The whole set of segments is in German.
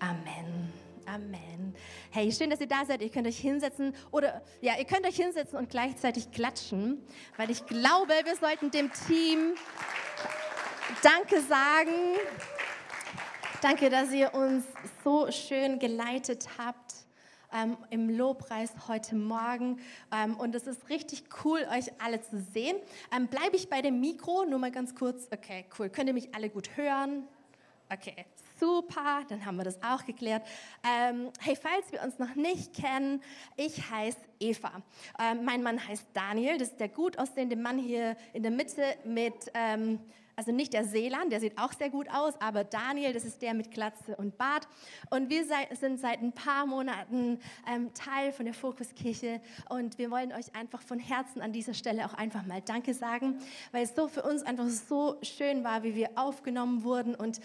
Amen. Amen. Hey, schön, dass ihr da seid. Ihr könnt euch hinsetzen oder ja, ihr könnt euch hinsetzen und gleichzeitig klatschen, weil ich glaube, wir sollten dem Team Danke sagen. Danke, dass ihr uns so schön geleitet habt ähm, im Lobpreis heute Morgen. Ähm, und es ist richtig cool, euch alle zu sehen. Ähm, Bleibe ich bei dem Mikro, nur mal ganz kurz. Okay, cool. Könnt ihr mich alle gut hören? Okay, super, dann haben wir das auch geklärt. Ähm, hey, falls wir uns noch nicht kennen, ich heiße Eva. Ähm, mein Mann heißt Daniel, das ist der gut aussehende Mann hier in der Mitte mit, ähm, also nicht der Seeland, der sieht auch sehr gut aus, aber Daniel, das ist der mit Glatze und Bart. Und wir sei, sind seit ein paar Monaten ähm, Teil von der Fokuskirche und wir wollen euch einfach von Herzen an dieser Stelle auch einfach mal Danke sagen, weil es so für uns einfach so schön war, wie wir aufgenommen wurden und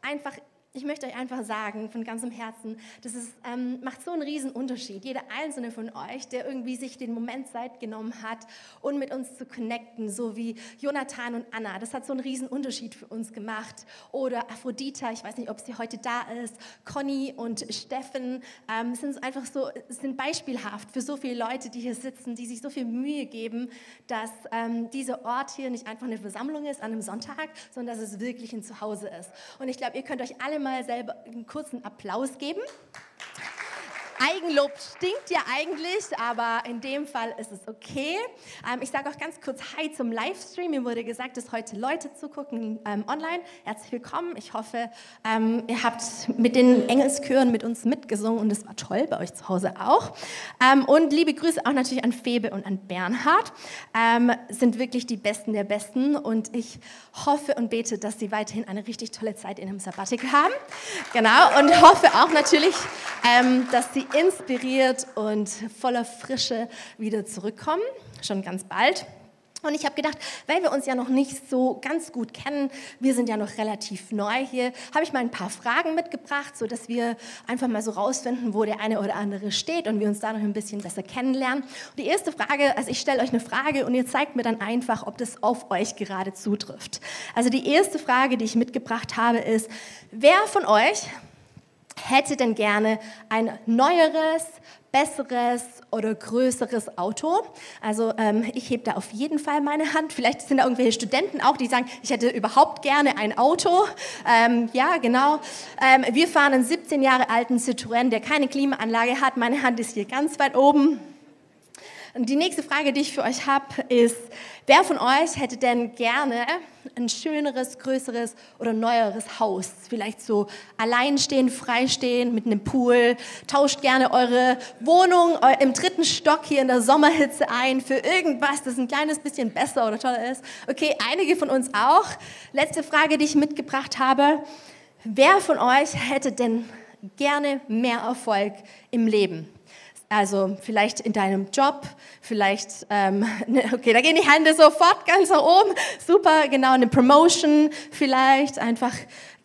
einfach ich möchte euch einfach sagen, von ganzem Herzen, das ist, ähm, macht so einen riesen Unterschied. Jeder einzelne von euch, der irgendwie sich den Moment Zeit genommen hat, um mit uns zu connecten, so wie Jonathan und Anna, das hat so einen riesen Unterschied für uns gemacht. Oder Aphrodita, ich weiß nicht, ob sie heute da ist, Conny und Steffen, ähm, sind einfach so, sind beispielhaft für so viele Leute, die hier sitzen, die sich so viel Mühe geben, dass ähm, dieser Ort hier nicht einfach eine Versammlung ist an einem Sonntag, sondern dass es wirklich ein Zuhause ist. Und ich glaube, ihr könnt euch alle mal selber einen kurzen Applaus geben. Eigenlob stinkt ja eigentlich, aber in dem Fall ist es okay. Ähm, ich sage auch ganz kurz Hi zum Livestream. Mir wurde gesagt, dass heute Leute zugucken ähm, online. Herzlich willkommen. Ich hoffe, ähm, ihr habt mit den Engelschören mit uns mitgesungen und es war toll, bei euch zu Hause auch. Ähm, und liebe Grüße auch natürlich an Febe und an Bernhard. Ähm, sind wirklich die Besten der Besten und ich hoffe und bete, dass sie weiterhin eine richtig tolle Zeit in einem Sabbatical haben. Genau. Und hoffe auch natürlich, ähm, dass sie inspiriert und voller Frische wieder zurückkommen, schon ganz bald. Und ich habe gedacht, weil wir uns ja noch nicht so ganz gut kennen, wir sind ja noch relativ neu hier, habe ich mal ein paar Fragen mitgebracht, sodass wir einfach mal so rausfinden, wo der eine oder andere steht und wir uns da noch ein bisschen besser kennenlernen. Und die erste Frage, also ich stelle euch eine Frage und ihr zeigt mir dann einfach, ob das auf euch gerade zutrifft. Also die erste Frage, die ich mitgebracht habe, ist, wer von euch hätte denn gerne ein neueres, besseres oder größeres Auto. Also ähm, ich hebe da auf jeden Fall meine Hand. Vielleicht sind da irgendwelche Studenten auch, die sagen, ich hätte überhaupt gerne ein Auto. Ähm, ja, genau. Ähm, wir fahren einen 17 Jahre alten Citroën, der keine Klimaanlage hat. Meine Hand ist hier ganz weit oben. Und die nächste Frage, die ich für euch habe, ist, wer von euch hätte denn gerne ein schöneres, größeres oder neueres Haus? Vielleicht so alleinstehend, freistehend, mit einem Pool. Tauscht gerne eure Wohnung im dritten Stock hier in der Sommerhitze ein für irgendwas, das ein kleines bisschen besser oder toller ist. Okay, einige von uns auch. Letzte Frage, die ich mitgebracht habe. Wer von euch hätte denn gerne mehr Erfolg im Leben? Also vielleicht in deinem Job, vielleicht, ähm, ne, okay, da gehen die Hände sofort ganz nach oben. Super, genau, eine Promotion vielleicht, einfach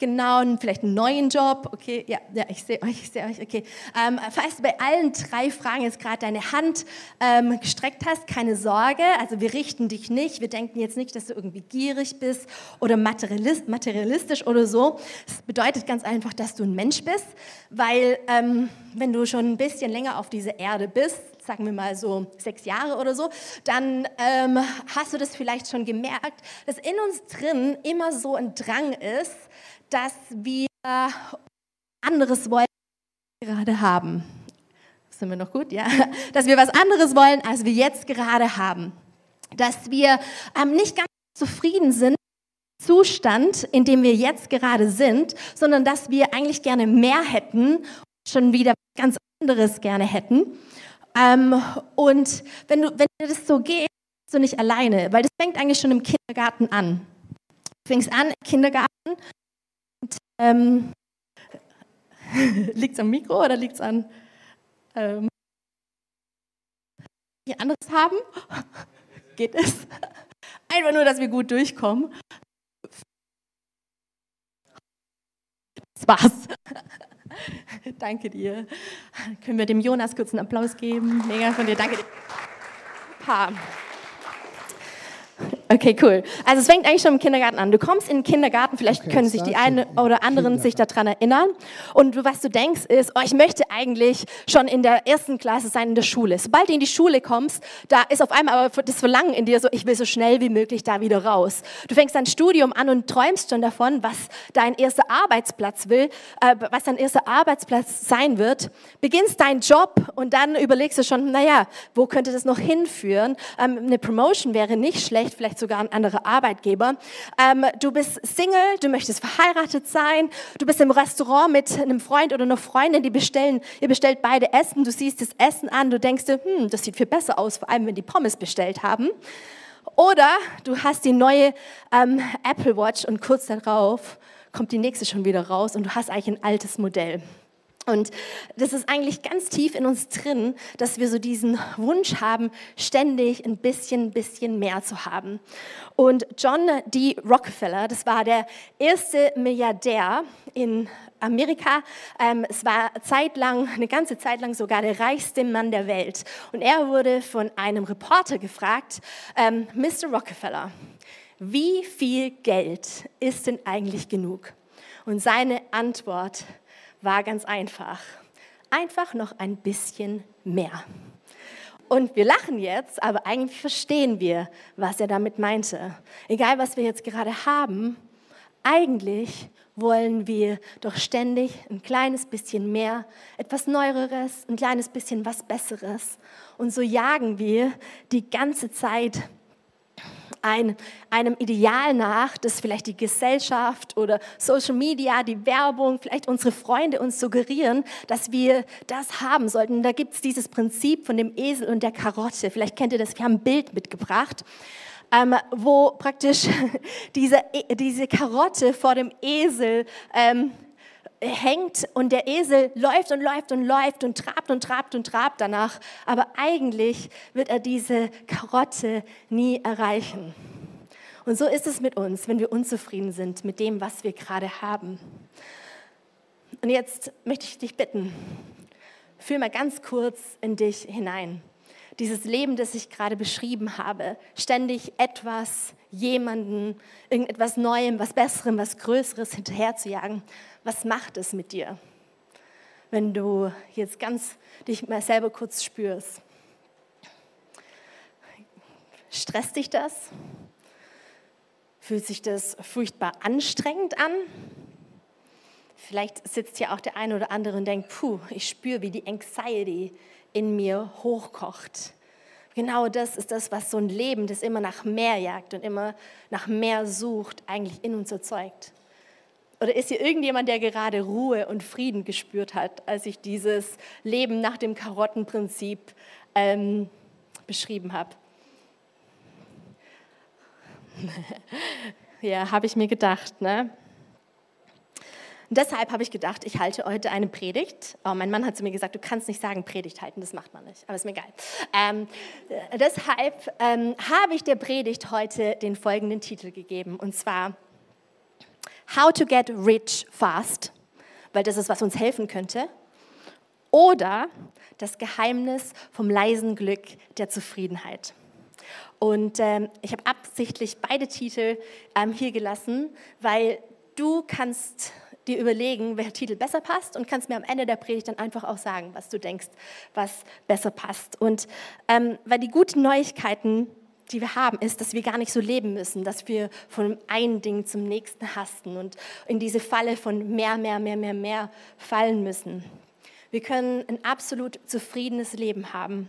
genau, vielleicht einen neuen Job. Okay, ja, ja ich sehe euch, ich sehe euch, okay. Ähm, falls du bei allen drei Fragen jetzt gerade deine Hand ähm, gestreckt hast, keine Sorge, also wir richten dich nicht. Wir denken jetzt nicht, dass du irgendwie gierig bist oder materialistisch oder so. Das bedeutet ganz einfach, dass du ein Mensch bist, weil ähm, wenn du schon ein bisschen länger auf dieser Erde bist, sagen wir mal so sechs Jahre oder so, dann ähm, hast du das vielleicht schon gemerkt, dass in uns drin immer so ein Drang ist, dass wir anderes wollen, als wir gerade haben. Sind wir noch gut? Ja. Dass wir was anderes wollen, als wir jetzt gerade haben. Dass wir ähm, nicht ganz zufrieden sind Zustand, in dem wir jetzt gerade sind, sondern dass wir eigentlich gerne mehr hätten, schon wieder ganz anderes gerne hätten. Ähm, und wenn du, wenn dir das so geht, bist du nicht alleine, weil das fängt eigentlich schon im Kindergarten an. Du fängst an im Kindergarten und ähm, liegt es am Mikro oder liegt es an ähm, wir anderes haben? Geht es? Einfach nur, dass wir gut durchkommen. Das war's. Danke dir. Können wir dem Jonas kurz einen Applaus geben? Mega von dir. Danke dir. Super. Okay, cool. Also es fängt eigentlich schon im Kindergarten an. Du kommst in den Kindergarten, vielleicht okay, können sich die einen oder anderen sich daran erinnern. Und was du denkst ist, oh, ich möchte eigentlich schon in der ersten Klasse sein in der Schule. Sobald du in die Schule kommst, da ist auf einmal aber das Verlangen in dir so, ich will so schnell wie möglich da wieder raus. Du fängst dein Studium an und träumst schon davon, was dein erster Arbeitsplatz will, äh, was dein erster Arbeitsplatz sein wird. Beginnst deinen Job und dann überlegst du schon, naja, wo könnte das noch hinführen? Ähm, eine Promotion wäre nicht schlecht, vielleicht vielleicht sogar ein anderer Arbeitgeber. Ähm, du bist Single, du möchtest verheiratet sein, du bist im Restaurant mit einem Freund oder einer Freundin, die bestellen, ihr bestellt beide Essen, du siehst das Essen an, du denkst dir, hm, das sieht viel besser aus, vor allem wenn die Pommes bestellt haben. Oder du hast die neue ähm, Apple Watch und kurz darauf kommt die nächste schon wieder raus und du hast eigentlich ein altes Modell. Und das ist eigentlich ganz tief in uns drin, dass wir so diesen Wunsch haben, ständig ein bisschen, bisschen mehr zu haben. Und John D. Rockefeller, das war der erste Milliardär in Amerika. Ähm, es war zeitlang, eine ganze Zeit lang sogar der reichste Mann der Welt. Und er wurde von einem Reporter gefragt, ähm, Mr. Rockefeller, wie viel Geld ist denn eigentlich genug? Und seine Antwort war, war ganz einfach. Einfach noch ein bisschen mehr. Und wir lachen jetzt, aber eigentlich verstehen wir, was er damit meinte. Egal, was wir jetzt gerade haben, eigentlich wollen wir doch ständig ein kleines bisschen mehr, etwas Neueres, ein kleines bisschen was Besseres. Und so jagen wir die ganze Zeit ein, einem Ideal nach, das vielleicht die Gesellschaft oder Social Media, die Werbung, vielleicht unsere Freunde uns suggerieren, dass wir das haben sollten. Da gibt es dieses Prinzip von dem Esel und der Karotte. Vielleicht kennt ihr das, wir haben ein Bild mitgebracht. Ähm, wo praktisch diese, diese Karotte vor dem Esel ähm, hängt und der Esel läuft und läuft und läuft und trabt und trabt und trabt danach. Aber eigentlich wird er diese Karotte nie erreichen. Und so ist es mit uns, wenn wir unzufrieden sind mit dem, was wir gerade haben. Und jetzt möchte ich dich bitten, fühl mal ganz kurz in dich hinein. Dieses Leben, das ich gerade beschrieben habe, ständig etwas, jemanden, irgendetwas Neuem, was Besserem, was Größeres hinterherzujagen was macht es mit dir, wenn du jetzt ganz dich mal selber kurz spürst? Stresst dich das? Fühlt sich das furchtbar anstrengend an? Vielleicht sitzt hier auch der eine oder andere und denkt, puh, ich spüre, wie die Anxiety in mir hochkocht. Genau das ist das, was so ein Leben, das immer nach mehr jagt und immer nach mehr sucht, eigentlich in uns erzeugt. Oder ist hier irgendjemand, der gerade Ruhe und Frieden gespürt hat, als ich dieses Leben nach dem Karottenprinzip ähm, beschrieben habe? ja, habe ich mir gedacht. Ne? Deshalb habe ich gedacht, ich halte heute eine Predigt. Oh, mein Mann hat zu mir gesagt, du kannst nicht sagen Predigt halten, das macht man nicht, aber ist mir egal. Ähm, deshalb ähm, habe ich der Predigt heute den folgenden Titel gegeben, und zwar How to get rich fast, weil das ist, was uns helfen könnte. Oder das Geheimnis vom leisen Glück der Zufriedenheit. Und ähm, ich habe absichtlich beide Titel ähm, hier gelassen, weil du kannst dir überlegen, welcher Titel besser passt und kannst mir am Ende der Predigt dann einfach auch sagen, was du denkst, was besser passt. Und ähm, weil die guten Neuigkeiten die wir haben, ist, dass wir gar nicht so leben müssen, dass wir von einem Ding zum nächsten hasten und in diese Falle von mehr, mehr, mehr, mehr, mehr fallen müssen. Wir können ein absolut zufriedenes Leben haben,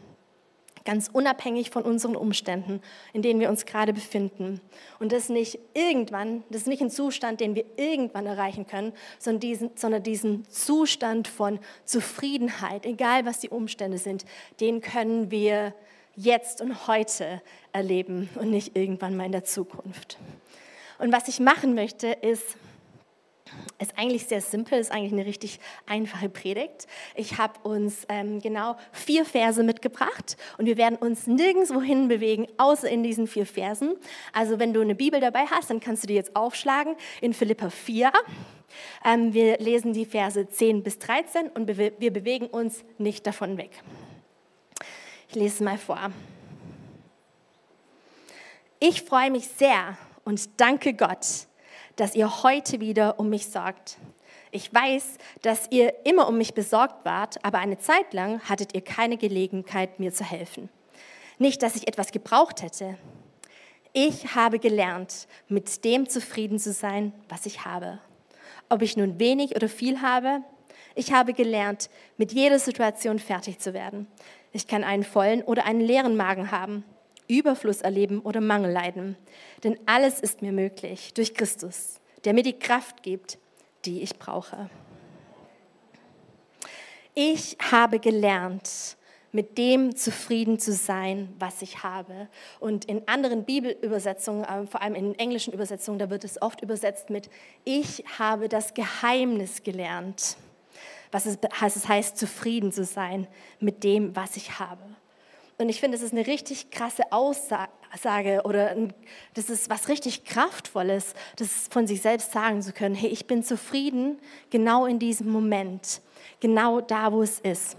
ganz unabhängig von unseren Umständen, in denen wir uns gerade befinden. Und das nicht irgendwann, das ist nicht ein Zustand, den wir irgendwann erreichen können, sondern diesen, sondern diesen Zustand von Zufriedenheit, egal was die Umstände sind, den können wir jetzt und heute erleben und nicht irgendwann mal in der Zukunft. Und was ich machen möchte, ist, ist eigentlich sehr simpel, ist eigentlich eine richtig einfache Predigt. Ich habe uns ähm, genau vier Verse mitgebracht und wir werden uns nirgendwo hin bewegen, außer in diesen vier Versen. Also wenn du eine Bibel dabei hast, dann kannst du die jetzt aufschlagen in Philippa 4. Ähm, wir lesen die Verse 10 bis 13 und wir bewegen uns nicht davon weg. Ich lese mal vor. Ich freue mich sehr und danke Gott, dass ihr heute wieder um mich sorgt. Ich weiß, dass ihr immer um mich besorgt wart, aber eine Zeit lang hattet ihr keine Gelegenheit, mir zu helfen. Nicht, dass ich etwas gebraucht hätte. Ich habe gelernt, mit dem zufrieden zu sein, was ich habe. Ob ich nun wenig oder viel habe, ich habe gelernt, mit jeder Situation fertig zu werden. Ich kann einen vollen oder einen leeren Magen haben, Überfluss erleben oder Mangel leiden. Denn alles ist mir möglich durch Christus, der mir die Kraft gibt, die ich brauche. Ich habe gelernt, mit dem zufrieden zu sein, was ich habe. Und in anderen Bibelübersetzungen, äh, vor allem in englischen Übersetzungen, da wird es oft übersetzt mit, ich habe das Geheimnis gelernt was es heißt, zufrieden zu sein mit dem, was ich habe. Und ich finde, das ist eine richtig krasse Aussage oder das ist was richtig Kraftvolles, das von sich selbst sagen zu können, hey, ich bin zufrieden genau in diesem Moment, genau da, wo es ist.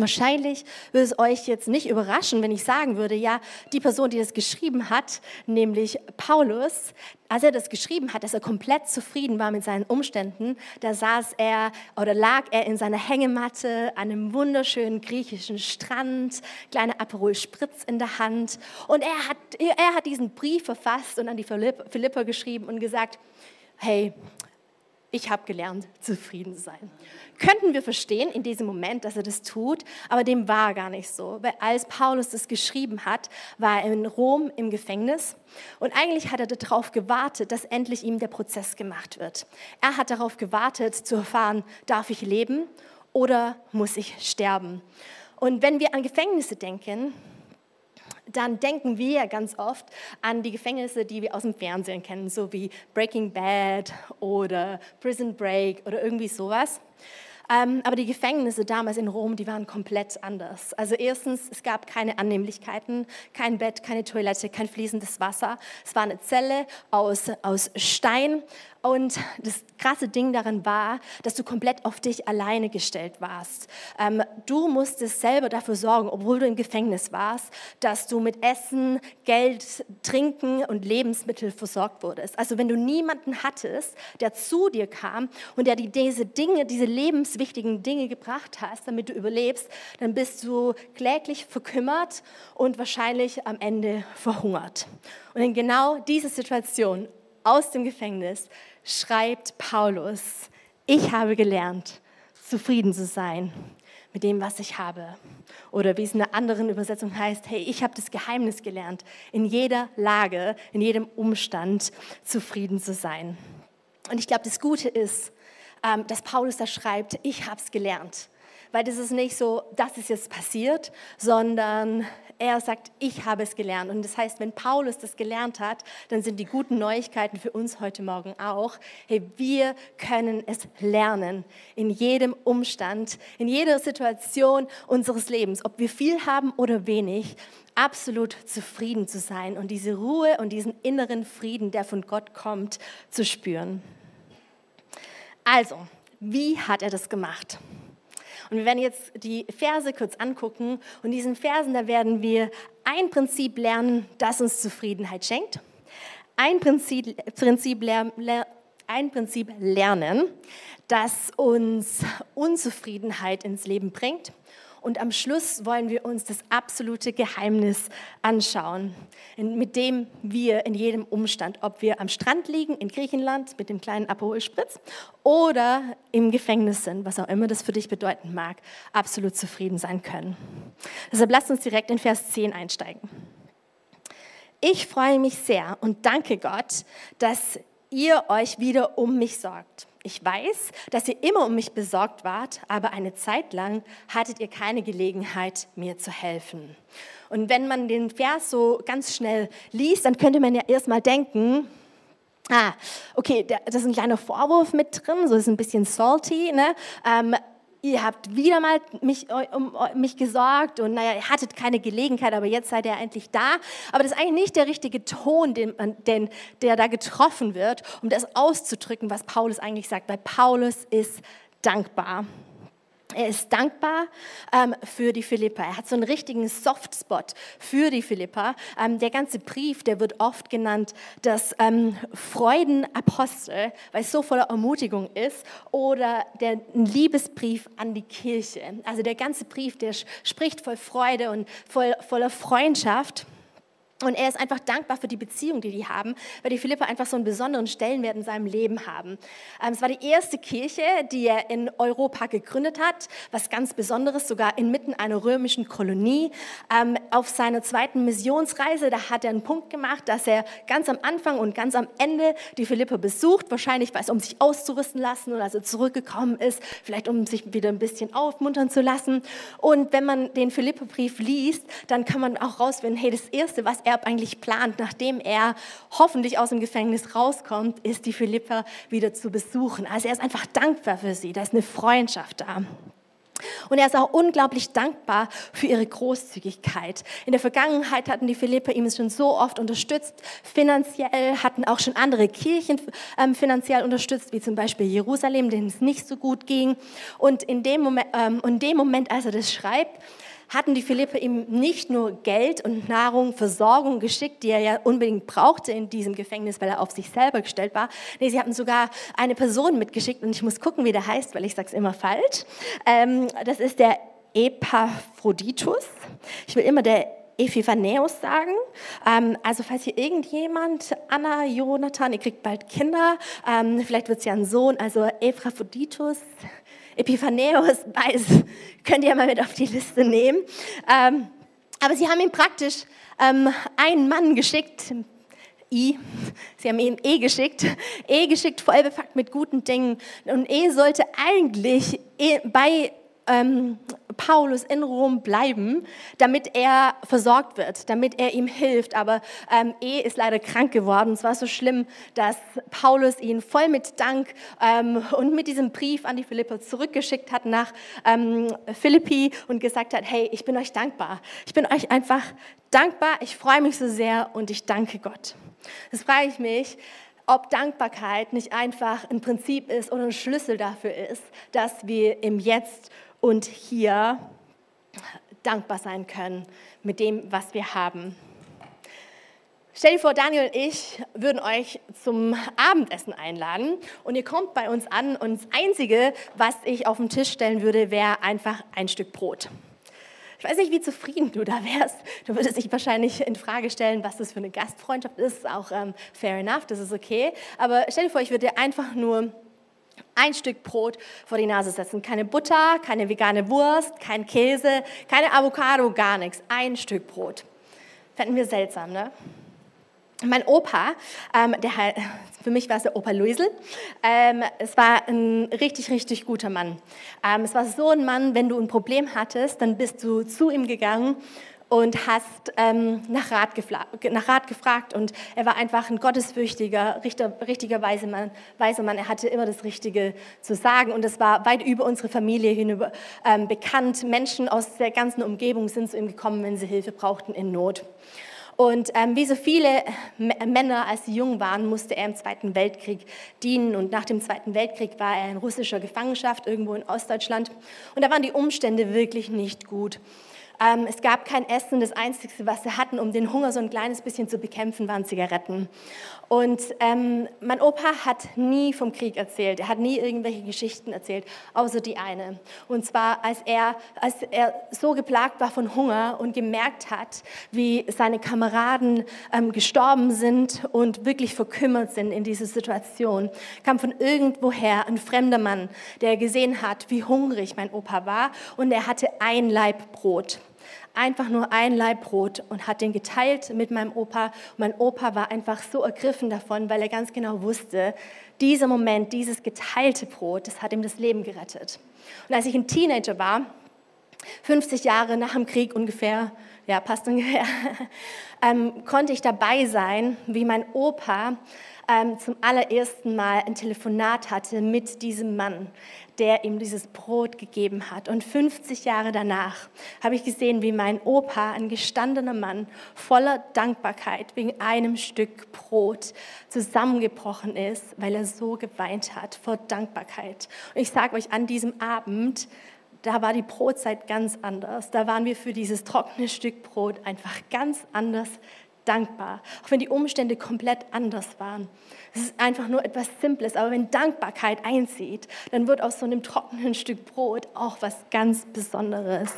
Wahrscheinlich würde es euch jetzt nicht überraschen, wenn ich sagen würde, ja, die Person, die das geschrieben hat, nämlich Paulus, als er das geschrieben hat, dass er komplett zufrieden war mit seinen Umständen, da saß er oder lag er in seiner Hängematte an einem wunderschönen griechischen Strand, kleine Aperol Spritz in der Hand. Und er hat, er hat diesen Brief verfasst und an die Philippa geschrieben und gesagt, hey, ich habe gelernt, zufrieden zu sein. Könnten wir verstehen in diesem Moment, dass er das tut, aber dem war gar nicht so. Weil als Paulus das geschrieben hat, war er in Rom im Gefängnis und eigentlich hat er darauf gewartet, dass endlich ihm der Prozess gemacht wird. Er hat darauf gewartet zu erfahren, darf ich leben oder muss ich sterben? Und wenn wir an Gefängnisse denken, dann denken wir ganz oft an die Gefängnisse, die wir aus dem Fernsehen kennen, so wie Breaking Bad oder Prison Break oder irgendwie sowas. Ähm, aber die Gefängnisse damals in Rom, die waren komplett anders. Also erstens, es gab keine Annehmlichkeiten, kein Bett, keine Toilette, kein fließendes Wasser. Es war eine Zelle aus, aus Stein und das krasse Ding daran war, dass du komplett auf dich alleine gestellt warst. Ähm, du musstest selber dafür sorgen, obwohl du im Gefängnis warst, dass du mit Essen, Geld, Trinken und Lebensmittel versorgt wurdest. Also wenn du niemanden hattest, der zu dir kam und der dir diese Dinge, diese lebenswichtigen Dinge gebracht hast, damit du überlebst, dann bist du kläglich verkümmert und wahrscheinlich am Ende verhungert. Und in genau dieser Situation aus dem Gefängnis schreibt Paulus, ich habe gelernt, zufrieden zu sein mit dem, was ich habe. Oder wie es in einer anderen Übersetzung heißt, hey, ich habe das Geheimnis gelernt, in jeder Lage, in jedem Umstand zufrieden zu sein. Und ich glaube, das Gute ist, ähm, dass Paulus da schreibt, ich habe es gelernt. Weil das ist nicht so, das ist jetzt passiert, sondern er sagt, ich habe es gelernt. Und das heißt, wenn Paulus das gelernt hat, dann sind die guten Neuigkeiten für uns heute Morgen auch, hey, wir können es lernen in jedem Umstand, in jeder Situation unseres Lebens, ob wir viel haben oder wenig, absolut zufrieden zu sein und diese Ruhe und diesen inneren Frieden, der von Gott kommt, zu spüren. Also, wie hat er das gemacht? Und wir werden jetzt die Verse kurz angucken. Und diesen Versen, da werden wir ein Prinzip lernen, das uns Zufriedenheit schenkt. Ein Prinzip, Prinzip, ein Prinzip lernen, das uns Unzufriedenheit ins Leben bringt. Und am Schluss wollen wir uns das absolute Geheimnis anschauen, mit dem wir in jedem Umstand, ob wir am Strand liegen in Griechenland mit dem kleinen Aperol Spritz oder im Gefängnis sind, was auch immer das für dich bedeuten mag, absolut zufrieden sein können. Deshalb lasst uns direkt in Vers 10 einsteigen. Ich freue mich sehr und danke Gott, dass ihr euch wieder um mich sorgt. Ich weiß, dass ihr immer um mich besorgt wart, aber eine Zeit lang hattet ihr keine Gelegenheit, mir zu helfen. Und wenn man den Vers so ganz schnell liest, dann könnte man ja erstmal denken, ah, okay, da ist ein kleiner Vorwurf mit drin, so ist ein bisschen salty, ne? Ähm, ihr habt wieder mal mich, um mich gesorgt und naja, ihr hattet keine Gelegenheit, aber jetzt seid ihr endlich da. Aber das ist eigentlich nicht der richtige Ton, den, den, der da getroffen wird, um das auszudrücken, was Paulus eigentlich sagt, weil Paulus ist dankbar. Er ist dankbar ähm, für die Philippa. Er hat so einen richtigen Softspot für die Philippa. Ähm, der ganze Brief, der wird oft genannt das ähm, Freudenapostel, weil es so voller Ermutigung ist, oder der Liebesbrief an die Kirche. Also der ganze Brief, der spricht voll Freude und voll, voller Freundschaft. Und er ist einfach dankbar für die Beziehung, die die haben, weil die Philippa einfach so einen besonderen Stellenwert in seinem Leben haben. Ähm, es war die erste Kirche, die er in Europa gegründet hat, was ganz Besonderes, sogar inmitten einer römischen Kolonie. Ähm, auf seiner zweiten Missionsreise, da hat er einen Punkt gemacht, dass er ganz am Anfang und ganz am Ende die Philippa besucht, wahrscheinlich weil es um sich auszurüsten lassen oder als er zurückgekommen ist, vielleicht um sich wieder ein bisschen aufmuntern zu lassen. Und wenn man den Philippa-Brief liest, dann kann man auch rausfinden, hey, das Erste, was er eigentlich plant, nachdem er hoffentlich aus dem Gefängnis rauskommt, ist die Philippa wieder zu besuchen. Also er ist einfach dankbar für sie, da ist eine Freundschaft da. Und er ist auch unglaublich dankbar für ihre Großzügigkeit. In der Vergangenheit hatten die Philipper ihm schon so oft unterstützt, finanziell, hatten auch schon andere Kirchen ähm, finanziell unterstützt, wie zum Beispiel Jerusalem, denen es nicht so gut ging. Und in dem Moment, ähm, in dem Moment als er das schreibt, hatten die Philipper ihm nicht nur Geld und Nahrung, Versorgung geschickt, die er ja unbedingt brauchte in diesem Gefängnis, weil er auf sich selber gestellt war. Nee, sie hatten sogar eine Person mitgeschickt und ich muss gucken, wie der heißt, weil ich sage es immer falsch. Ähm, das ist der Epaphroditus. Ich will immer der Epiphaneus sagen. Ähm, also falls hier irgendjemand, Anna, Jonathan, ihr kriegt bald Kinder, ähm, vielleicht wird es ja ein Sohn, also Epaphroditus, Epiphaneus, beides könnt ihr mal mit auf die Liste nehmen. Ähm, aber sie haben ihm praktisch ähm, einen Mann geschickt, I, sie haben ihm E geschickt, E geschickt, voll bepackt mit guten Dingen. Und E sollte eigentlich bei ähm, Paulus in Rom bleiben, damit er versorgt wird, damit er ihm hilft. Aber ähm, E ist leider krank geworden. Es war so schlimm, dass Paulus ihn voll mit Dank ähm, und mit diesem Brief an die Philipper zurückgeschickt hat nach ähm, Philippi und gesagt hat, hey, ich bin euch dankbar. Ich bin euch einfach dankbar. Ich freue mich so sehr und ich danke Gott. Das frage ich mich, ob Dankbarkeit nicht einfach ein Prinzip ist oder ein Schlüssel dafür ist, dass wir im Jetzt und hier dankbar sein können mit dem, was wir haben. Stell dir vor, Daniel und ich würden euch zum Abendessen einladen und ihr kommt bei uns an und das Einzige, was ich auf den Tisch stellen würde, wäre einfach ein Stück Brot. Ich weiß nicht, wie zufrieden du da wärst. Du würdest dich wahrscheinlich in Frage stellen, was das für eine Gastfreundschaft ist. Auch ähm, fair enough, das ist okay. Aber stell dir vor, ich würde dir einfach nur ein Stück Brot vor die Nase setzen. Keine Butter, keine vegane Wurst, kein Käse, keine Avocado, gar nichts. Ein Stück Brot. Fänden wir seltsam, ne? Mein Opa, ähm, der für mich war es der Opa Luisel, ähm, es war ein richtig, richtig guter Mann. Ähm, es war so ein Mann, wenn du ein Problem hattest, dann bist du zu ihm gegangen und hast ähm, nach, Rat nach, Rat gefragt. Und er war einfach ein gottesfürchtiger, richter, richtiger weise Mann, weiser Mann. Er hatte immer das Richtige zu sagen. Und es war weit über unsere Familie hinüber ähm, bekannt. Menschen aus der ganzen Umgebung sind zu ihm gekommen, wenn sie Hilfe brauchten in Not. Und ähm, wie so viele Männer, als sie jung waren, musste er im Zweiten Weltkrieg dienen. Und nach dem Zweiten Weltkrieg war er in russischer Gefangenschaft irgendwo in Ostdeutschland. Und da waren die Umstände wirklich nicht gut. Ähm, es gab kein Essen. Das Einzige, was sie hatten, um den Hunger so ein kleines bisschen zu bekämpfen, waren Zigaretten. Und ähm, mein Opa hat nie vom Krieg erzählt. Er hat nie irgendwelche Geschichten erzählt, außer die eine. Und zwar, als er, als er so geplagt war von Hunger und gemerkt hat, wie seine Kameraden ähm, gestorben sind und wirklich verkümmert sind in dieser Situation, kam von irgendwoher ein fremder Mann, der gesehen hat, wie hungrig mein Opa war und er hatte ein Laib Brot einfach nur ein Laib Brot und hat den geteilt mit meinem Opa. Mein Opa war einfach so ergriffen davon, weil er ganz genau wusste, dieser Moment, dieses geteilte Brot, das hat ihm das Leben gerettet. Und als ich ein Teenager war, 50 Jahre nach dem Krieg ungefähr, ja, passt ungefähr, ähm, konnte ich dabei sein, wie mein Opa ähm, zum allerersten Mal ein Telefonat hatte mit diesem Mann, der ihm dieses Brot gegeben hat. Und 50 Jahre danach habe ich gesehen, wie mein Opa, ein gestandener Mann, voller Dankbarkeit wegen einem Stück Brot zusammengebrochen ist, weil er so geweint hat vor Dankbarkeit. Und ich sage euch, an diesem Abend, da war die Brotzeit ganz anders. Da waren wir für dieses trockene Stück Brot einfach ganz anders dankbar, auch wenn die Umstände komplett anders waren. Es ist einfach nur etwas Simples, aber wenn Dankbarkeit einzieht, dann wird aus so einem trockenen Stück Brot auch was ganz Besonderes.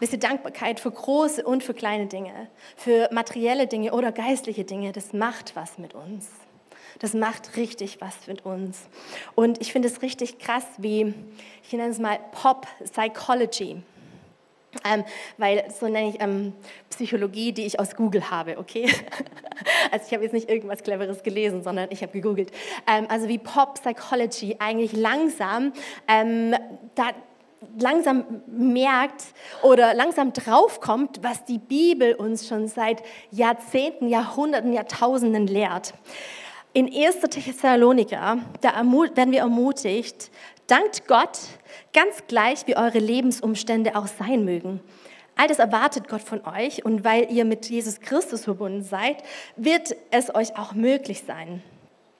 Wisst ihr, Dankbarkeit für große und für kleine Dinge, für materielle Dinge oder geistliche Dinge, das macht was mit uns. Das macht richtig was mit uns. Und ich finde es richtig krass, wie, ich nenne es mal Pop Psychology. Ähm, weil so nenne ich ähm, Psychologie, die ich aus Google habe, okay? also ich habe jetzt nicht irgendwas Cleveres gelesen, sondern ich habe gegoogelt. Ähm, also wie Pop Psychology eigentlich langsam ähm, da langsam merkt oder langsam draufkommt, was die Bibel uns schon seit Jahrzehnten, Jahrhunderten, Jahrtausenden lehrt. In 1. Thessaloniker, da werden wir ermutigt, dankt Gott ganz gleich, wie eure Lebensumstände auch sein mögen. All das erwartet Gott von euch und weil ihr mit Jesus Christus verbunden seid, wird es euch auch möglich sein.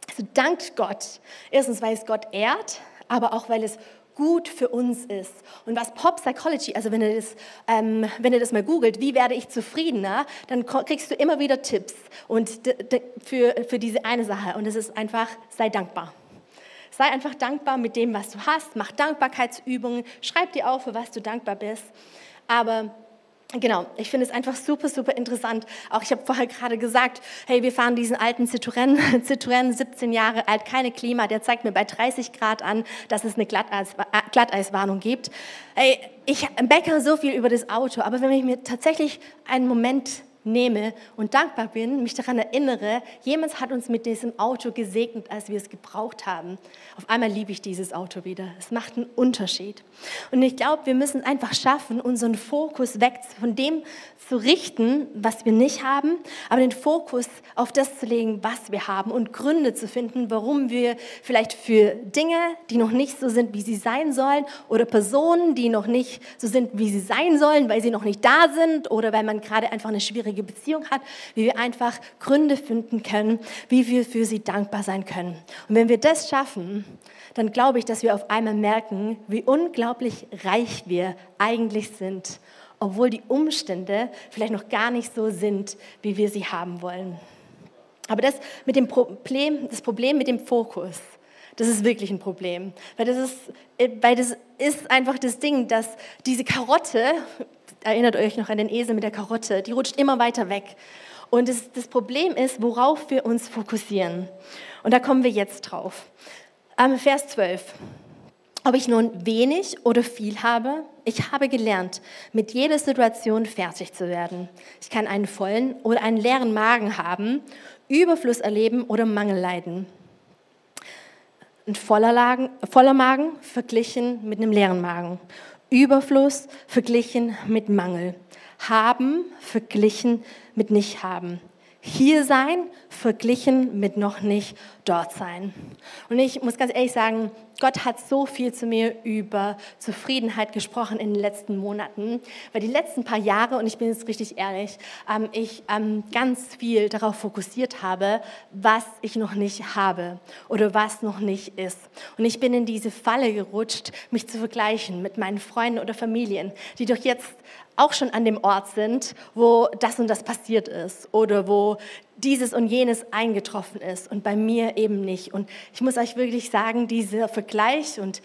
Also dankt Gott. Erstens, weil es Gott ehrt, aber auch weil es gut für uns ist. Und was Pop Psychology, also wenn ihr das, ähm, wenn ihr das mal googelt, wie werde ich zufriedener, dann kriegst du immer wieder Tipps und für, für diese eine Sache. Und es ist einfach, sei dankbar. Sei einfach dankbar mit dem, was du hast. Mach Dankbarkeitsübungen. Schreib dir auf, für was du dankbar bist. Aber Genau, ich finde es einfach super, super interessant. Auch ich habe vorher gerade gesagt, hey, wir fahren diesen alten Citroën, Citroën 17 Jahre alt, keine Klima, der zeigt mir bei 30 Grad an, dass es eine Glatteis, äh, Glatteiswarnung gibt. Hey, ich meckere so viel über das Auto, aber wenn ich mir tatsächlich einen Moment nehme und dankbar bin, mich daran erinnere, jemand hat uns mit diesem Auto gesegnet, als wir es gebraucht haben. Auf einmal liebe ich dieses Auto wieder. Es macht einen Unterschied. Und ich glaube, wir müssen einfach schaffen, unseren Fokus weg von dem zu richten, was wir nicht haben, aber den Fokus auf das zu legen, was wir haben und Gründe zu finden, warum wir vielleicht für Dinge, die noch nicht so sind, wie sie sein sollen, oder Personen, die noch nicht so sind, wie sie sein sollen, weil sie noch nicht da sind oder weil man gerade einfach eine schwierige Beziehung hat, wie wir einfach Gründe finden können, wie wir für sie dankbar sein können. Und wenn wir das schaffen, dann glaube ich, dass wir auf einmal merken, wie unglaublich reich wir eigentlich sind obwohl die Umstände vielleicht noch gar nicht so sind, wie wir sie haben wollen. Aber das mit dem Problem, das Problem mit dem Fokus, das ist wirklich ein Problem. Weil das ist, äh, weil das ist einfach das Ding, dass diese Karotte, erinnert euch noch an den Esel mit der Karotte, die rutscht immer weiter weg. Und das, das Problem ist, worauf wir uns fokussieren. Und da kommen wir jetzt drauf. Vers 12. Ob ich nun wenig oder viel habe, ich habe gelernt, mit jeder Situation fertig zu werden. Ich kann einen vollen oder einen leeren Magen haben, Überfluss erleben oder Mangel leiden. Ein voller, Lagen, voller Magen verglichen mit einem leeren Magen. Überfluss verglichen mit Mangel. Haben verglichen mit nicht haben. Hier sein verglichen mit noch nicht dort sein. Und ich muss ganz ehrlich sagen, Gott hat so viel zu mir über Zufriedenheit gesprochen in den letzten Monaten, weil die letzten paar Jahre, und ich bin jetzt richtig ehrlich, ähm, ich ähm, ganz viel darauf fokussiert habe, was ich noch nicht habe oder was noch nicht ist. Und ich bin in diese Falle gerutscht, mich zu vergleichen mit meinen Freunden oder Familien, die doch jetzt auch schon an dem Ort sind, wo das und das passiert ist oder wo dieses und jenes eingetroffen ist und bei mir eben nicht. Und ich muss euch wirklich sagen, dieser Vergleich und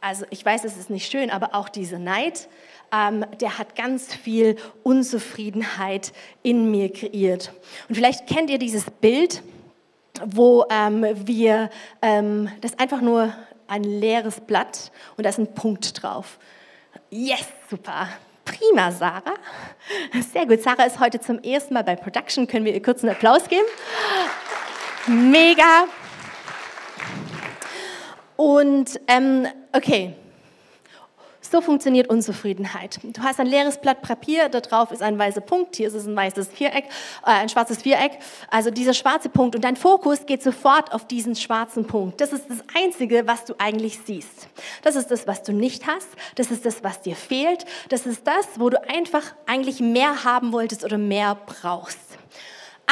also ich weiß, es ist nicht schön, aber auch dieser Neid, ähm, der hat ganz viel Unzufriedenheit in mir kreiert. Und vielleicht kennt ihr dieses Bild, wo ähm, wir, ähm, das einfach nur ein leeres Blatt und da ist ein Punkt drauf. Yes, super. Prima, Sarah. Sehr gut. Sarah ist heute zum ersten Mal bei Production. Können wir ihr kurz einen Applaus geben? Mega. Und ähm, okay, so funktioniert Unzufriedenheit. Du hast ein leeres Blatt Papier, da drauf ist ein weißer Punkt, hier ist es ein weißes Viereck, äh, ein schwarzes Viereck, also dieser schwarze Punkt und dein Fokus geht sofort auf diesen schwarzen Punkt. Das ist das Einzige, was du eigentlich siehst. Das ist das, was du nicht hast, das ist das, was dir fehlt, das ist das, wo du einfach eigentlich mehr haben wolltest oder mehr brauchst.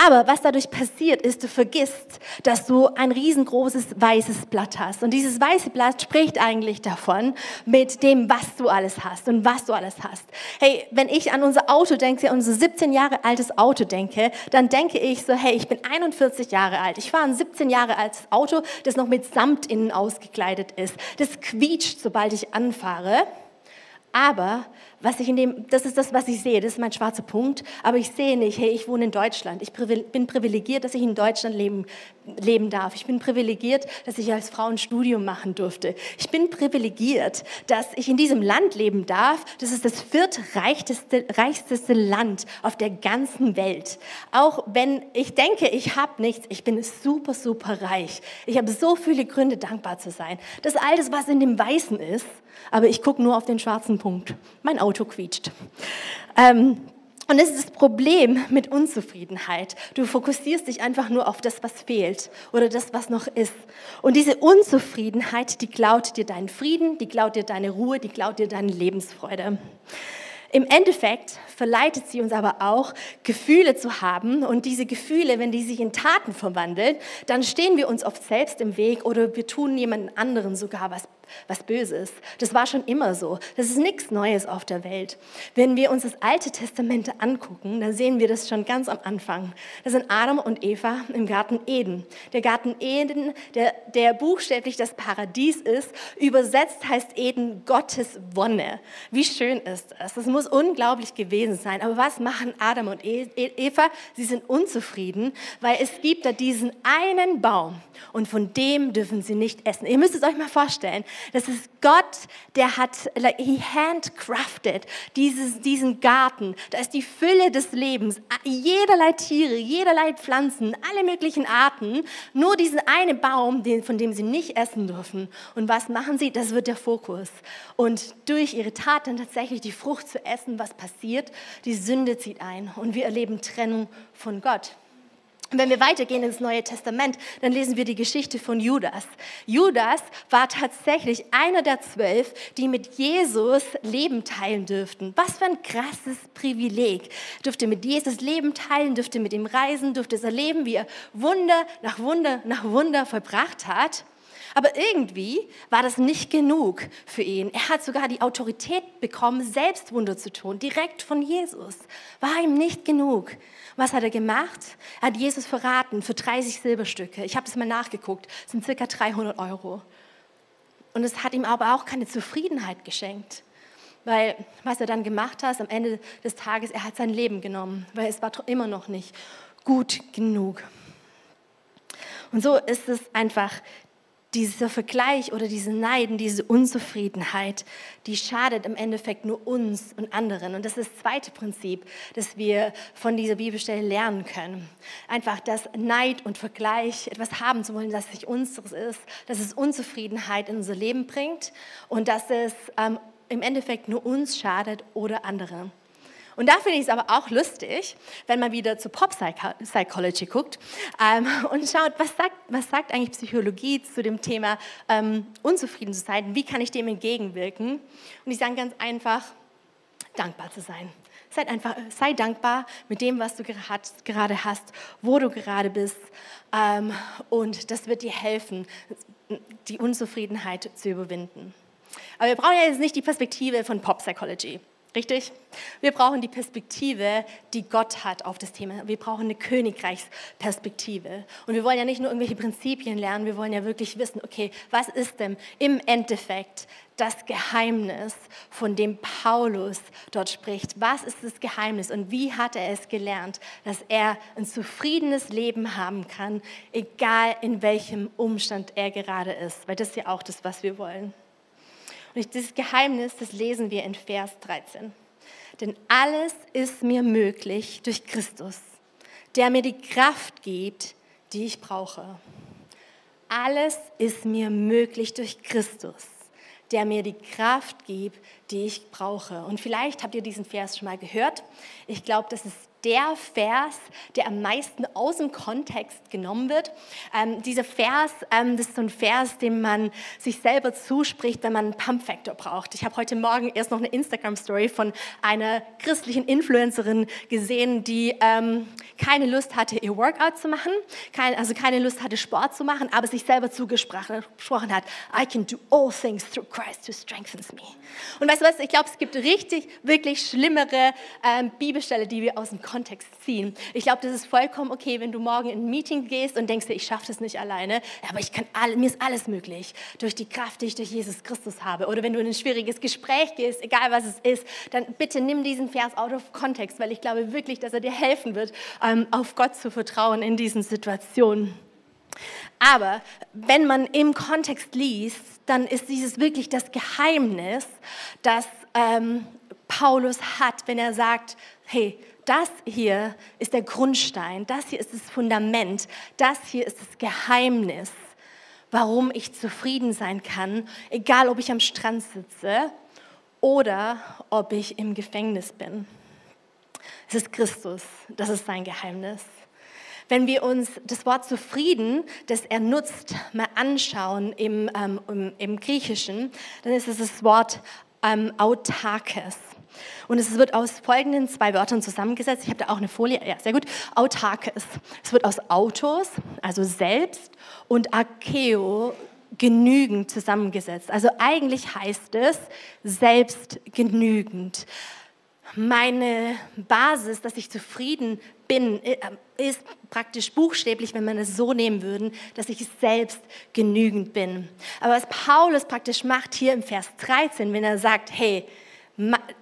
Aber was dadurch passiert, ist, du vergisst, dass du ein riesengroßes weißes Blatt hast. Und dieses weiße Blatt spricht eigentlich davon, mit dem, was du alles hast und was du alles hast. Hey, wenn ich an unser Auto denke, unser 17 Jahre altes Auto denke, dann denke ich so, hey, ich bin 41 Jahre alt. Ich fahre ein 17 Jahre altes Auto, das noch mit Samt innen ausgekleidet ist. Das quietscht, sobald ich anfahre. Aber was ich in dem, das ist das, was ich sehe, das ist mein schwarzer Punkt, aber ich sehe nicht, hey, ich wohne in Deutschland. Ich bin privilegiert, dass ich in Deutschland leben, leben darf. Ich bin privilegiert, dass ich als Frau ein Studium machen durfte. Ich bin privilegiert, dass ich in diesem Land leben darf. Das ist das viertreichste reichste Land auf der ganzen Welt. Auch wenn ich denke, ich habe nichts, ich bin super, super reich. Ich habe so viele Gründe, dankbar zu sein. Das ist all das, was in dem Weißen ist, aber ich gucke nur auf den schwarzen Punkt. Mein Auto quietscht. Ähm, und das ist das Problem mit Unzufriedenheit. Du fokussierst dich einfach nur auf das, was fehlt oder das, was noch ist. Und diese Unzufriedenheit, die klaut dir deinen Frieden, die klaut dir deine Ruhe, die klaut dir deine Lebensfreude. Im Endeffekt verleitet sie uns aber auch, Gefühle zu haben. Und diese Gefühle, wenn die sich in Taten verwandeln, dann stehen wir uns oft selbst im Weg oder wir tun jemand anderen sogar was was Böses. Das war schon immer so. Das ist nichts Neues auf der Welt. Wenn wir uns das Alte Testament angucken, dann sehen wir das schon ganz am Anfang. Das sind Adam und Eva im Garten Eden. Der Garten Eden, der, der buchstäblich das Paradies ist, übersetzt heißt Eden Gottes Wonne. Wie schön ist das? Das muss unglaublich gewesen sein. Aber was machen Adam und e-, e-, Eva? Sie sind unzufrieden, weil es gibt da diesen einen Baum und von dem dürfen sie nicht essen. Ihr müsst es euch mal vorstellen. Das ist Gott, der hat, he handcrafted dieses, diesen Garten. Da ist die Fülle des Lebens, jederlei Tiere, jederlei Pflanzen, alle möglichen Arten. Nur diesen einen Baum, von dem sie nicht essen dürfen. Und was machen sie? Das wird der Fokus. Und durch ihre Tat dann tatsächlich die Frucht zu essen, was passiert? Die Sünde zieht ein und wir erleben Trennung von Gott. Und wenn wir weitergehen ins Neue Testament, dann lesen wir die Geschichte von Judas. Judas war tatsächlich einer der zwölf, die mit Jesus Leben teilen dürften. Was für ein krasses Privileg. Dürfte mit Jesus Leben teilen, dürfte mit ihm reisen, dürfte es erleben, wie er Wunder nach Wunder nach Wunder vollbracht hat. Aber irgendwie war das nicht genug für ihn. Er hat sogar die Autorität bekommen, selbst Wunder zu tun, direkt von Jesus. War ihm nicht genug. Was hat er gemacht? Er hat Jesus verraten für 30 Silberstücke. Ich habe das mal nachgeguckt. Das sind circa 300 Euro. Und es hat ihm aber auch keine Zufriedenheit geschenkt. Weil was er dann gemacht hat, am Ende des Tages, er hat sein Leben genommen, weil es war immer noch nicht gut genug. Und so ist es einfach dieser Vergleich oder diese Neiden, diese Unzufriedenheit, die schadet im Endeffekt nur uns und anderen. Und das ist das zweite Prinzip, das wir von dieser Bibelstelle lernen können. Einfach, dass Neid und Vergleich etwas haben zu wollen, das nicht unseres ist, dass es Unzufriedenheit in unser Leben bringt und dass es ähm, im Endeffekt nur uns schadet oder andere. Und da finde ich es aber auch lustig, wenn man wieder zu Pop Psychology guckt ähm, und schaut, was sagt, was sagt eigentlich Psychologie zu dem Thema ähm, unzufrieden zu sein, wie kann ich dem entgegenwirken? Und ich sage ganz einfach, dankbar zu sein. Sei, einfach, sei dankbar mit dem, was du gerade hast, wo du gerade bist. Ähm, und das wird dir helfen, die Unzufriedenheit zu überwinden. Aber wir brauchen ja jetzt nicht die Perspektive von Pop Psychology. Richtig? Wir brauchen die Perspektive, die Gott hat auf das Thema. Wir brauchen eine Königreichsperspektive. Und wir wollen ja nicht nur irgendwelche Prinzipien lernen, wir wollen ja wirklich wissen, okay, was ist denn im Endeffekt das Geheimnis, von dem Paulus dort spricht? Was ist das Geheimnis und wie hat er es gelernt, dass er ein zufriedenes Leben haben kann, egal in welchem Umstand er gerade ist? Weil das ist ja auch das, was wir wollen. Und dieses Geheimnis, das lesen wir in Vers 13. Denn alles ist mir möglich durch Christus, der mir die Kraft gibt, die ich brauche. Alles ist mir möglich durch Christus, der mir die Kraft gibt, die ich brauche. Und vielleicht habt ihr diesen Vers schon mal gehört. Ich glaube, das ist der Vers, der am meisten aus dem Kontext genommen wird. Ähm, dieser Vers, ähm, das ist so ein Vers, den man sich selber zuspricht, wenn man einen Pump-Factor braucht. Ich habe heute Morgen erst noch eine Instagram-Story von einer christlichen Influencerin gesehen, die ähm, keine Lust hatte, ihr Workout zu machen, kein, also keine Lust hatte, Sport zu machen, aber sich selber zugesprochen hat, I can do all things through Christ who strengthens me. Und weißt du was, ich glaube, es gibt richtig, wirklich schlimmere ähm, Bibelstelle, die wir aus dem Kontext ziehen. Ich glaube, das ist vollkommen okay, wenn du morgen in ein Meeting gehst und denkst, ich schaffe das nicht alleine, aber ich kann all, mir ist alles möglich durch die Kraft, die ich durch Jesus Christus habe. Oder wenn du in ein schwieriges Gespräch gehst, egal was es ist, dann bitte nimm diesen Vers out of Kontext, weil ich glaube wirklich, dass er dir helfen wird, ähm, auf Gott zu vertrauen in diesen Situationen. Aber wenn man im Kontext liest, dann ist dieses wirklich das Geheimnis, das ähm, Paulus hat, wenn er sagt, hey, das hier ist der Grundstein, das hier ist das Fundament, das hier ist das Geheimnis, warum ich zufrieden sein kann, egal ob ich am Strand sitze oder ob ich im Gefängnis bin. Es ist Christus, das ist sein Geheimnis. Wenn wir uns das Wort zufrieden, das er nutzt, mal anschauen im, ähm, im, im Griechischen, dann ist es das Wort ähm, autarkes. Und es wird aus folgenden zwei Wörtern zusammengesetzt. Ich habe da auch eine Folie. Ja, sehr gut. Autarkes. Es wird aus Autos, also selbst, und Archeo, genügend zusammengesetzt. Also eigentlich heißt es selbst genügend. Meine Basis, dass ich zufrieden bin, äh, ist praktisch buchstäblich, wenn man es so nehmen würde, dass ich selbst genügend bin. Aber was Paulus praktisch macht hier im Vers 13, wenn er sagt, hey,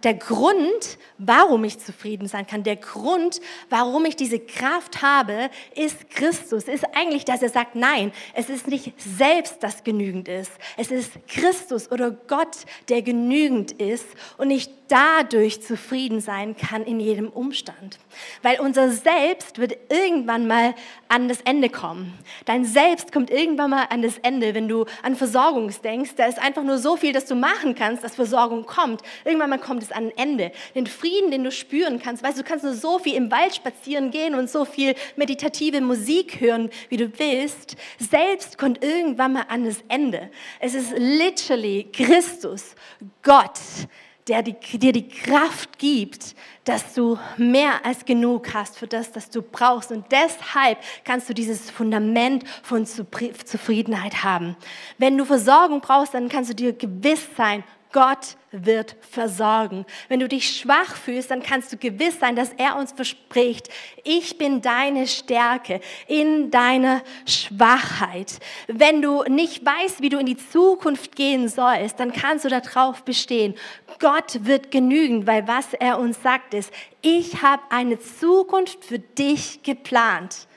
der Grund, warum ich zufrieden sein kann, der Grund, warum ich diese Kraft habe, ist Christus. Ist eigentlich, dass er sagt, nein, es ist nicht selbst, das genügend ist. Es ist Christus oder Gott, der genügend ist und ich dadurch zufrieden sein kann in jedem Umstand. Weil unser Selbst wird irgendwann mal an das Ende kommen. Dein Selbst kommt irgendwann mal an das Ende, wenn du an Versorgung denkst. Da ist einfach nur so viel, dass du machen kannst, dass Versorgung kommt. Irgendwann irgendwann kommt es an ein Ende. Den Frieden, den du spüren kannst, weißt du, du kannst nur so viel im Wald spazieren gehen und so viel meditative Musik hören, wie du willst. Selbst kommt irgendwann mal an das Ende. Es ist literally Christus, Gott, der dir die Kraft gibt, dass du mehr als genug hast für das, das du brauchst. Und deshalb kannst du dieses Fundament von Zufriedenheit haben. Wenn du Versorgung brauchst, dann kannst du dir gewiss sein, Gott wird versorgen. Wenn du dich schwach fühlst, dann kannst du gewiss sein, dass er uns verspricht, ich bin deine Stärke in deiner Schwachheit. Wenn du nicht weißt, wie du in die Zukunft gehen sollst, dann kannst du darauf bestehen, Gott wird genügen, weil was er uns sagt ist, ich habe eine Zukunft für dich geplant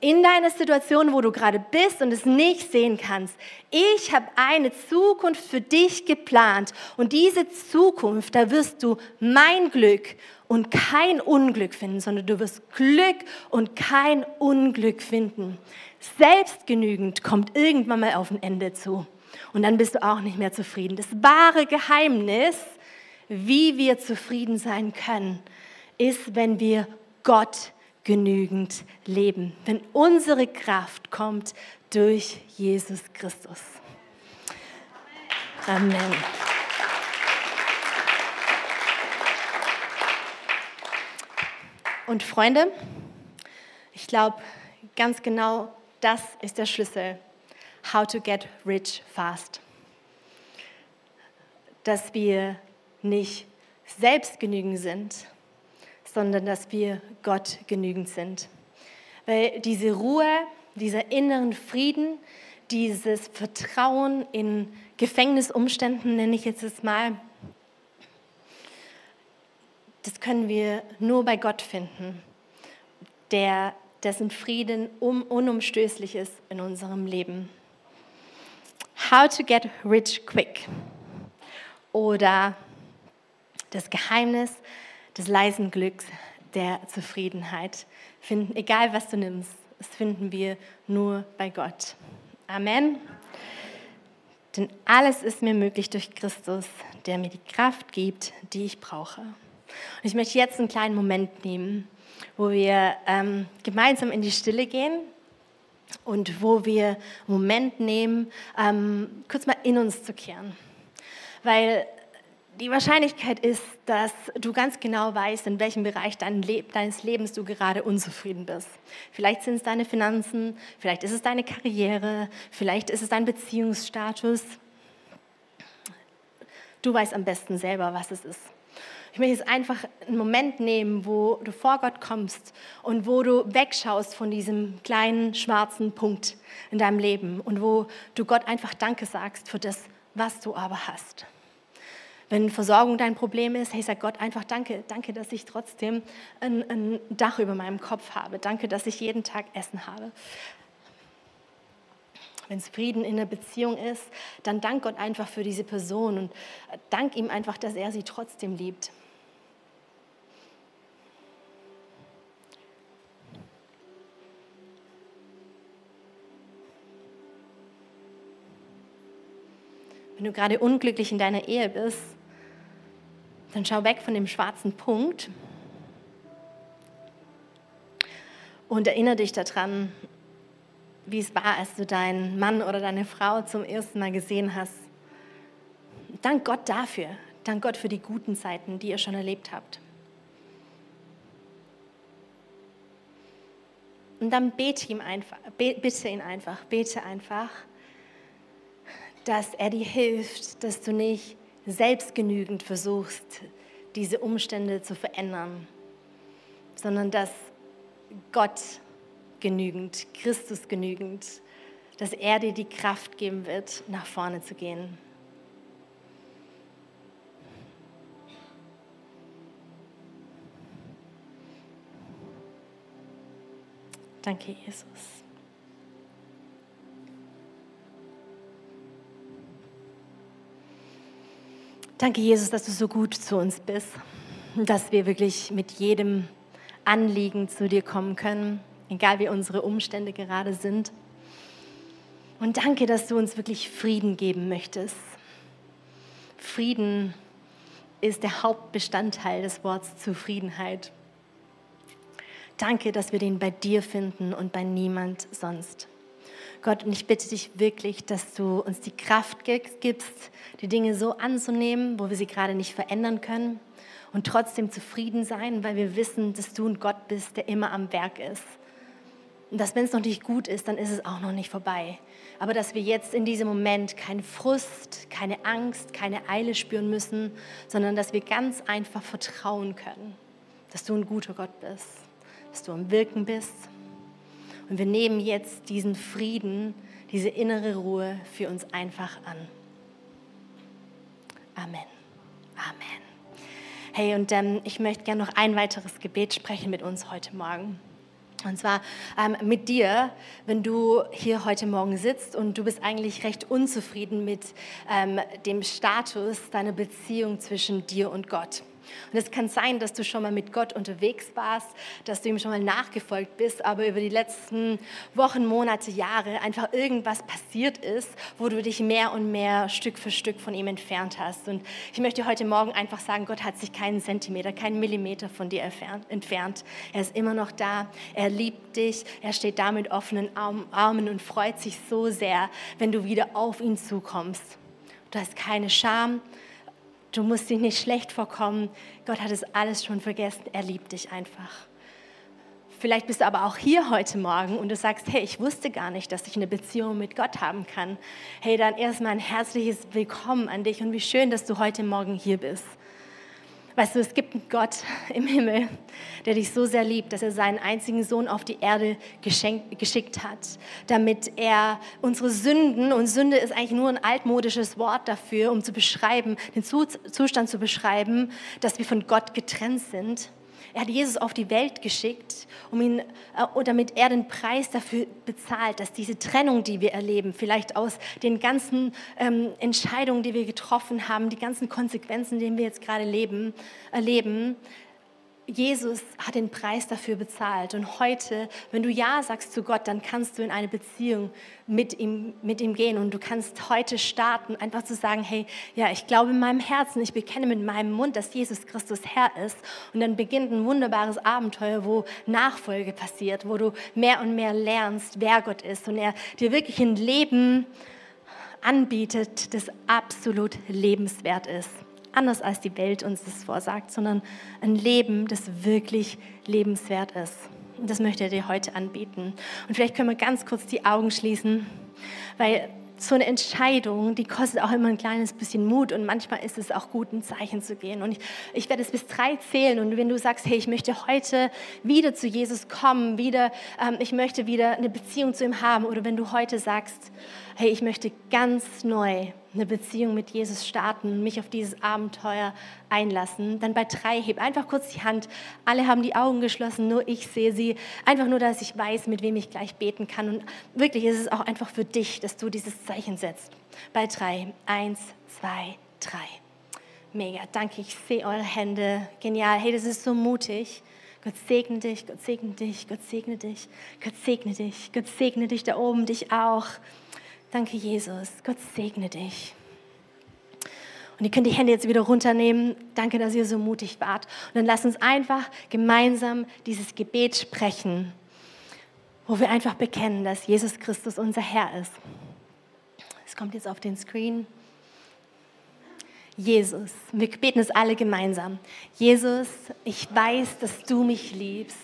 in deiner Situation, wo du gerade bist und es nicht sehen kannst. Ich habe eine Zukunft für dich geplant und diese Zukunft, da wirst du mein Glück und kein Unglück finden, sondern du wirst Glück und kein Unglück finden. Selbstgenügend kommt irgendwann mal auf ein Ende zu und dann bist du auch nicht mehr zufrieden. Das wahre Geheimnis, wie wir zufrieden sein können, ist, wenn wir Gott genügend leben, wenn unsere Kraft kommt durch Jesus Christus. Amen. Und Freunde, ich glaube, ganz genau das ist der Schlüssel. How to get rich fast. Dass wir nicht selbstgenügend sind, sondern dass wir Gott genügend sind. Weil diese Ruhe, dieser inneren Frieden, dieses Vertrauen in Gefängnisumständen, nenne ich jetzt es mal, das können wir nur bei Gott finden, der, dessen Frieden um, unumstößlich ist in unserem Leben. How to get rich quick oder das Geheimnis des leisen Glücks, der Zufriedenheit finden. Egal was du nimmst, das finden wir nur bei Gott. Amen. Denn alles ist mir möglich durch Christus, der mir die Kraft gibt, die ich brauche. Und ich möchte jetzt einen kleinen Moment nehmen wo wir ähm, gemeinsam in die Stille gehen und wo wir einen Moment nehmen, ähm, kurz mal in uns zu kehren. Weil die Wahrscheinlichkeit ist, dass du ganz genau weißt, in welchem Bereich deines Lebens du gerade unzufrieden bist. Vielleicht sind es deine Finanzen, vielleicht ist es deine Karriere, vielleicht ist es dein Beziehungsstatus. Du weißt am besten selber, was es ist. Ich möchte jetzt einfach einen Moment nehmen, wo du vor Gott kommst und wo du wegschaust von diesem kleinen schwarzen Punkt in deinem Leben und wo du Gott einfach Danke sagst für das, was du aber hast. Wenn Versorgung dein Problem ist, hey, sag Gott einfach Danke. Danke, dass ich trotzdem ein, ein Dach über meinem Kopf habe. Danke, dass ich jeden Tag Essen habe. Wenn es Frieden in der Beziehung ist, dann dank Gott einfach für diese Person und dank ihm einfach, dass er sie trotzdem liebt. Wenn du gerade unglücklich in deiner Ehe bist, dann schau weg von dem schwarzen Punkt und erinnere dich daran, wie es war, als du deinen Mann oder deine Frau zum ersten Mal gesehen hast. Dank Gott dafür. Dank Gott für die guten Zeiten, die ihr schon erlebt habt. Und dann bete ihm einfach, bitte ihn einfach, bete einfach, dass er dir hilft, dass du nicht selbstgenügend versuchst, diese Umstände zu verändern, sondern dass Gott genügend, Christus genügend, dass er dir die Kraft geben wird, nach vorne zu gehen. Danke, Jesus. Danke, Jesus, dass du so gut zu uns bist, dass wir wirklich mit jedem Anliegen zu dir kommen können, egal wie unsere Umstände gerade sind. Und danke, dass du uns wirklich Frieden geben möchtest. Frieden ist der Hauptbestandteil des Wortes Zufriedenheit. Danke, dass wir den bei dir finden und bei niemand sonst. Gott, und ich bitte dich wirklich, dass du uns die Kraft gibst, die Dinge so anzunehmen, wo wir sie gerade nicht verändern können und trotzdem zufrieden sein, weil wir wissen, dass du ein Gott bist, der immer am Werk ist. Und dass, wenn es noch nicht gut ist, dann ist es auch noch nicht vorbei. Aber dass wir jetzt in diesem Moment keinen Frust, keine Angst, keine Eile spüren müssen, sondern dass wir ganz einfach vertrauen können, dass du ein guter Gott bist, dass du am Wirken bist und wir nehmen jetzt diesen Frieden, diese innere Ruhe für uns einfach an. Amen. Amen. Hey, und ähm, ich möchte gerne noch ein weiteres Gebet sprechen mit uns heute Morgen. Und zwar ähm, mit dir, wenn du hier heute Morgen sitzt und du bist eigentlich recht unzufrieden mit ähm, dem Status deiner Beziehung zwischen dir und Gott. Und es kann sein, dass du schon mal mit Gott unterwegs warst, dass du ihm schon mal nachgefolgt bist, aber über die letzten Wochen, Monate, Jahre einfach irgendwas passiert ist, wo du dich mehr und mehr Stück für Stück von ihm entfernt hast. Und ich möchte heute Morgen einfach sagen, Gott hat sich keinen Zentimeter, keinen Millimeter von dir entfernt. Er ist immer noch da. Er liebt dich. Er steht da mit offenen Armen und freut sich so sehr, wenn du wieder auf ihn zukommst. Du hast keine Scham, Du musst dich nicht schlecht vorkommen. Gott hat es alles schon vergessen. Er liebt dich einfach. Vielleicht bist du aber auch hier heute Morgen und du sagst, hey, ich wusste gar nicht, dass ich eine Beziehung mit Gott haben kann. Hey, dann erstmal ein herzliches Willkommen an dich und wie schön, dass du heute Morgen hier bist. Weißt du, es gibt einen Gott im Himmel, der dich so sehr liebt, dass er seinen einzigen Sohn auf die Erde geschenkt, geschickt hat, damit er unsere Sünden, und Sünde ist eigentlich nur ein altmodisches Wort dafür, um zu beschreiben, den Zustand zu beschreiben, dass wir von Gott getrennt sind, er hat Jesus auf die Welt geschickt, um ihn, äh, damit er den Preis dafür bezahlt, dass diese Trennung, die wir erleben, vielleicht aus den ganzen ähm, Entscheidungen, die wir getroffen haben, die ganzen Konsequenzen, denen wir jetzt gerade leben, erleben, Jesus hat den Preis dafür bezahlt. Und heute, wenn du Ja sagst zu Gott, dann kannst du in eine Beziehung mit ihm, mit ihm gehen. Und du kannst heute starten, einfach zu sagen, hey, ja, ich glaube in meinem Herzen, ich bekenne mit meinem Mund, dass Jesus Christus Herr ist. Und dann beginnt ein wunderbares Abenteuer, wo Nachfolge passiert, wo du mehr und mehr lernst, wer Gott ist. Und er dir wirklich ein Leben anbietet, das absolut lebenswert ist anders als die Welt uns das vorsagt, sondern ein Leben, das wirklich lebenswert ist. Und das möchte er dir heute anbieten. Und vielleicht können wir ganz kurz die Augen schließen, weil so eine Entscheidung, die kostet auch immer ein kleines bisschen Mut und manchmal ist es auch gut, ein Zeichen zu gehen. Und ich, ich werde es bis drei zählen und wenn du sagst, hey, ich möchte heute wieder zu Jesus kommen, wieder, ähm, ich möchte wieder eine Beziehung zu ihm haben oder wenn du heute sagst, hey, ich möchte ganz neu eine Beziehung mit Jesus starten, mich auf dieses Abenteuer einlassen, dann bei drei heb einfach kurz die Hand. Alle haben die Augen geschlossen, nur ich sehe sie. Einfach nur, dass ich weiß, mit wem ich gleich beten kann. Und wirklich ist es auch einfach für dich, dass du dieses Zeichen setzt. Bei drei. Eins, zwei, drei. Mega, danke. Ich sehe eure Hände. Genial. Hey, das ist so mutig. Gott segne dich, Gott segne dich, Gott segne dich, Gott segne dich, Gott segne dich da oben, dich auch. Danke, Jesus. Gott segne dich. Und ihr könnt die Hände jetzt wieder runternehmen. Danke, dass ihr so mutig wart. Und dann lasst uns einfach gemeinsam dieses Gebet sprechen, wo wir einfach bekennen, dass Jesus Christus unser Herr ist. Es kommt jetzt auf den Screen. Jesus, wir beten es alle gemeinsam. Jesus, ich weiß, dass du mich liebst.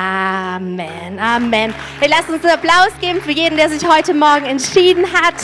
Amen, Amen. Hey, lasst uns einen Applaus geben für jeden, der sich heute Morgen entschieden hat.